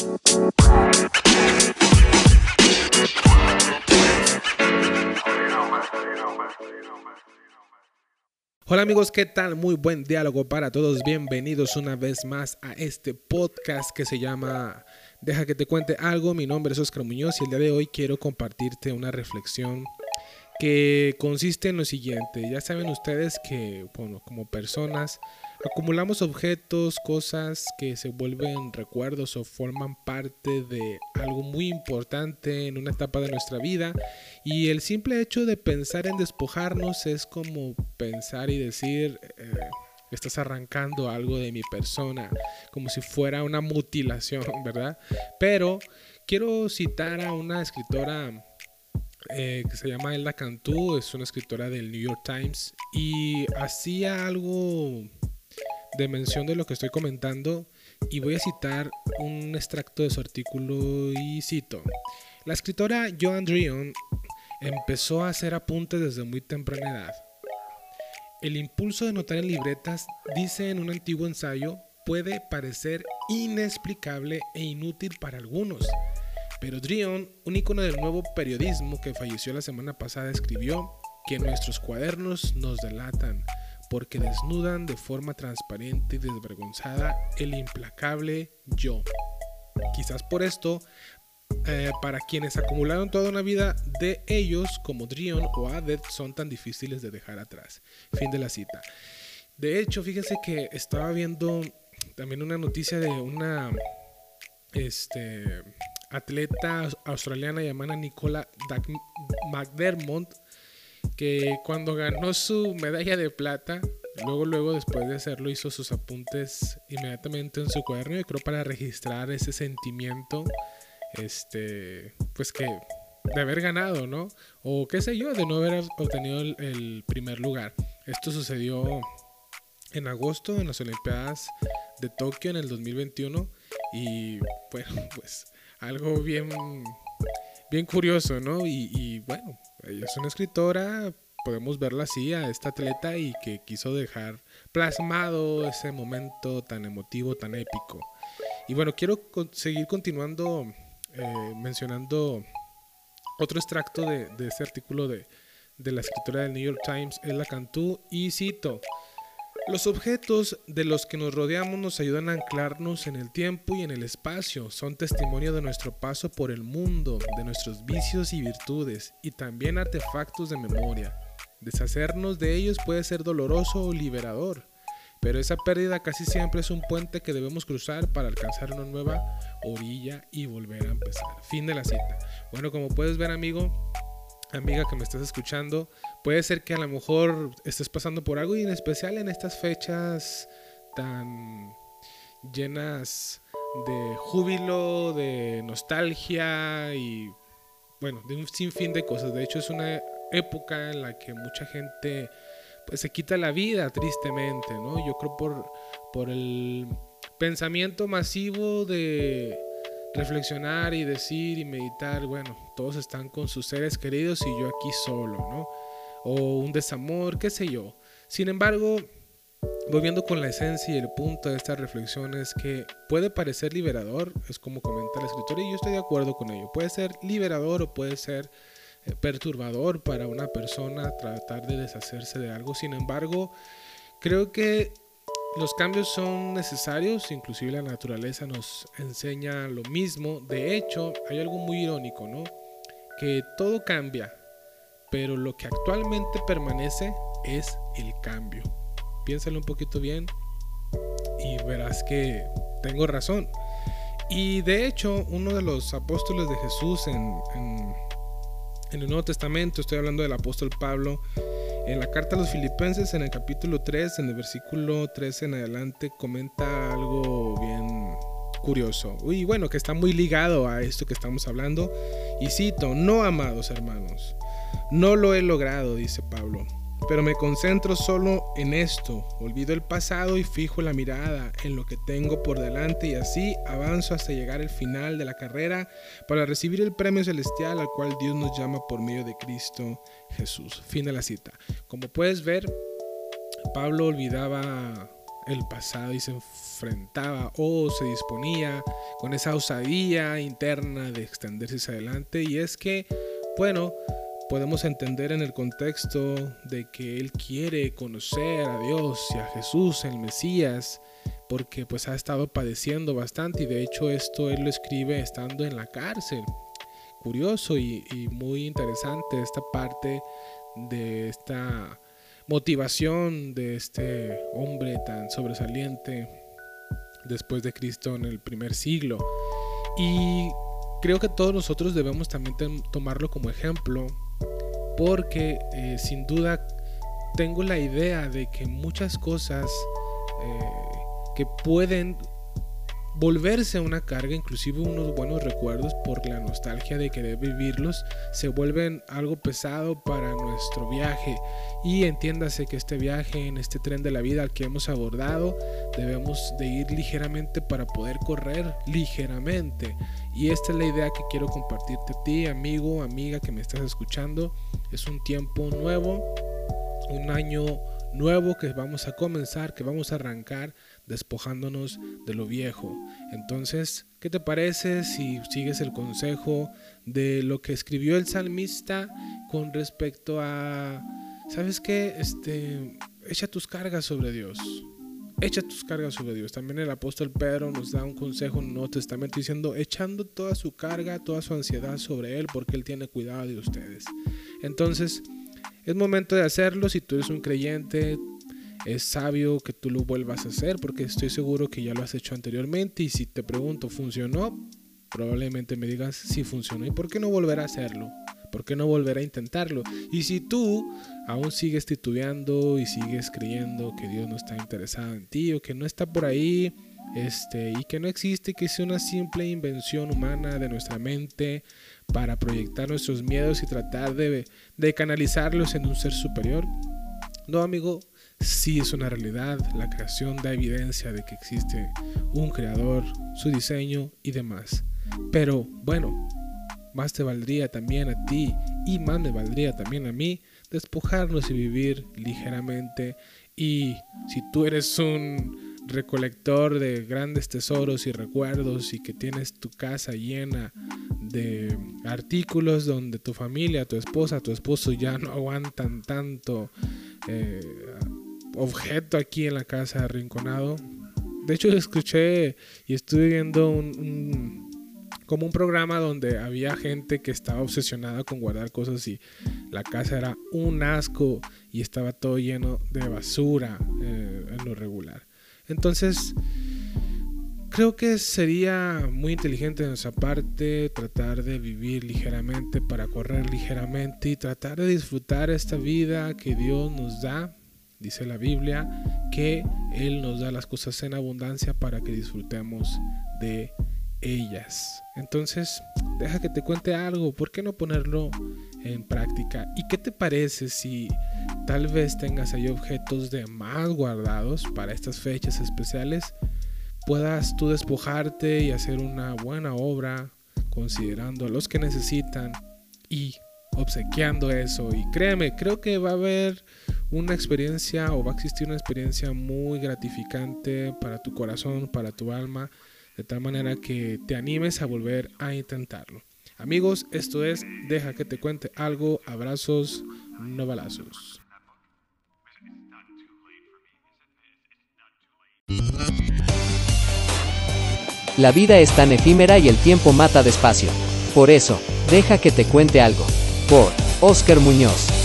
Hola amigos, ¿qué tal? Muy buen diálogo para todos. Bienvenidos una vez más a este podcast que se llama Deja que te cuente algo. Mi nombre es Oscar Muñoz y el día de hoy quiero compartirte una reflexión que consiste en lo siguiente. Ya saben ustedes que, bueno, como personas acumulamos objetos, cosas que se vuelven recuerdos o forman parte de algo muy importante en una etapa de nuestra vida y el simple hecho de pensar en despojarnos es como pensar y decir eh, estás arrancando algo de mi persona como si fuera una mutilación, ¿verdad? Pero quiero citar a una escritora eh, que se llama Elda Cantú, es una escritora del New York Times y hacía algo de mención de lo que estoy comentando y voy a citar un extracto de su artículo y cito. La escritora Joan Drion empezó a hacer apuntes desde muy temprana edad. El impulso de notar en libretas, dice en un antiguo ensayo, puede parecer inexplicable e inútil para algunos pero Drion, un icono del nuevo periodismo que falleció la semana pasada, escribió que nuestros cuadernos nos delatan porque desnudan de forma transparente y desvergonzada el implacable yo. Quizás por esto, eh, para quienes acumularon toda una vida de ellos, como Drion o Adet, son tan difíciles de dejar atrás. Fin de la cita. De hecho, fíjense que estaba viendo también una noticia de una este, atleta australiana llamada Nicola McDermott, que cuando ganó su medalla de plata, luego, luego después de hacerlo, hizo sus apuntes inmediatamente en su cuaderno, y creo para registrar ese sentimiento, este, pues que de haber ganado, ¿no? O qué sé yo, de no haber obtenido el primer lugar. Esto sucedió en agosto en las Olimpiadas de Tokio en el 2021 y bueno, pues algo bien, bien curioso, ¿no? Y, bueno, ella es una escritora, podemos verla así a esta atleta y que quiso dejar plasmado ese momento tan emotivo, tan épico. Y bueno, quiero seguir continuando eh, mencionando otro extracto de, de ese artículo de, de, la escritora del New York Times, Ella Cantú, y cito, los objetos de los que nos rodeamos nos ayudan a anclarnos en el tiempo y en el espacio, son testimonio de nuestro paso por el mundo, de nuestros vicios y virtudes, y también artefactos de memoria. Deshacernos de ellos puede ser doloroso o liberador, pero esa pérdida casi siempre es un puente que debemos cruzar para alcanzar una nueva orilla y volver a empezar. Fin de la cita. Bueno, como puedes ver amigo, amiga que me estás escuchando, puede ser que a lo mejor estés pasando por algo y en especial en estas fechas tan llenas de júbilo, de nostalgia y bueno, de un sinfín de cosas. De hecho es una época en la que mucha gente pues se quita la vida tristemente, ¿no? Yo creo por por el pensamiento masivo de reflexionar y decir y meditar, bueno, todos están con sus seres queridos y yo aquí solo, ¿no? O un desamor, qué sé yo. Sin embargo, volviendo con la esencia y el punto de esta reflexión es que puede parecer liberador, es como comenta la escritura y yo estoy de acuerdo con ello. Puede ser liberador o puede ser eh, perturbador para una persona tratar de deshacerse de algo. Sin embargo, creo que los cambios son necesarios, inclusive la naturaleza nos enseña lo mismo. De hecho, hay algo muy irónico, ¿no? Que todo cambia, pero lo que actualmente permanece es el cambio. Piénsalo un poquito bien y verás que tengo razón. Y de hecho, uno de los apóstoles de Jesús en, en, en el Nuevo Testamento, estoy hablando del apóstol Pablo, en la carta a los filipenses, en el capítulo 3, en el versículo 13 en adelante, comenta algo bien curioso. Y bueno, que está muy ligado a esto que estamos hablando. Y cito, no amados hermanos, no lo he logrado, dice Pablo pero me concentro solo en esto, olvido el pasado y fijo la mirada en lo que tengo por delante y así avanzo hasta llegar al final de la carrera para recibir el premio celestial al cual Dios nos llama por medio de Cristo Jesús. Fin de la cita. Como puedes ver, Pablo olvidaba el pasado y se enfrentaba o se disponía con esa osadía interna de extenderse hacia adelante. Y es que, bueno, podemos entender en el contexto de que él quiere conocer a Dios y a Jesús, el Mesías, porque pues ha estado padeciendo bastante y de hecho esto él lo escribe estando en la cárcel. Curioso y, muy interesante esta parte de esta motivación de este hombre tan sobresaliente después de Cristo en el primer siglo. Y creo que todos nosotros debemos también tomarlo como ejemplo porque eh, sin duda tengo la idea de que muchas cosas eh, que pueden volverse una carga, inclusive unos buenos recuerdos por la nostalgia de querer vivirlos, se vuelven algo pesado para nuestro viaje. Y entiéndase que este viaje en este tren de la vida al que hemos abordado, debemos de ir ligeramente para poder correr ligeramente. Y esta es la idea que quiero compartirte a ti, amigo, amiga que me estás escuchando. Es un tiempo nuevo, un año nuevo que vamos a comenzar, que vamos a arrancar despojándonos de lo viejo. Entonces, ¿qué te parece si sigues el consejo de lo que escribió el salmista con respecto a, ¿sabes qué? Este, echa tus cargas sobre Dios. Echa tus cargas sobre Dios. También el apóstol Pedro nos da un consejo en el Nuevo Testamento diciendo, echando toda su carga, toda su ansiedad sobre Él, porque Él tiene cuidado de ustedes. Entonces, es momento de hacerlo. Si tú eres un creyente, es sabio que tú lo vuelvas a hacer porque estoy seguro que ya lo has hecho anteriormente y si te pregunto, ¿funcionó? Probablemente me digas si funcionó y por qué no volver a hacerlo. ¿Por qué no volver a intentarlo? Y si tú aún sigues titubeando y sigues creyendo que Dios no está interesado en ti o que no está por ahí, este, y que no existe, que es una simple invención humana de nuestra mente para proyectar nuestros miedos y tratar de, de canalizarlos en un ser superior. No, amigo, sí es una realidad. La creación da evidencia de que existe un creador, su diseño y demás. Pero bueno, más te valdría también a ti y más me valdría también a mí despojarnos y vivir ligeramente. Y si tú eres un recolector de grandes tesoros y recuerdos y que tienes tu casa llena de artículos donde tu familia, tu esposa, tu esposo ya no aguantan tanto eh, objeto aquí en la casa arrinconado. De hecho, escuché y estuve viendo un, como un programa donde había gente que estaba obsesionada con guardar cosas y la casa era un asco y estaba todo lleno de basura eh, en lo regular. Entonces, creo que sería muy inteligente de nuestra parte tratar de vivir ligeramente para correr ligeramente y tratar de disfrutar esta vida que Dios nos da Dice la Biblia que Él nos da las cosas en abundancia para que disfrutemos de ellas. Entonces, deja que te cuente algo, ¿por qué no ponerlo en práctica? ¿Y qué te parece si tal vez tengas ahí objetos de más guardados para estas fechas especiales? Puedas tú despojarte y hacer una buena obra considerando a los que necesitan y obsequiando eso. Y créeme, creo que va a haber una experiencia o va a existir una experiencia muy gratificante para tu corazón, para tu alma, de tal manera que te animes a volver a intentarlo. Amigos, esto es Deja que te cuente algo. Abrazos, no balazos. La vida es tan efímera y el tiempo mata despacio. Por eso, deja que te cuente algo. Por Oscar Muñoz.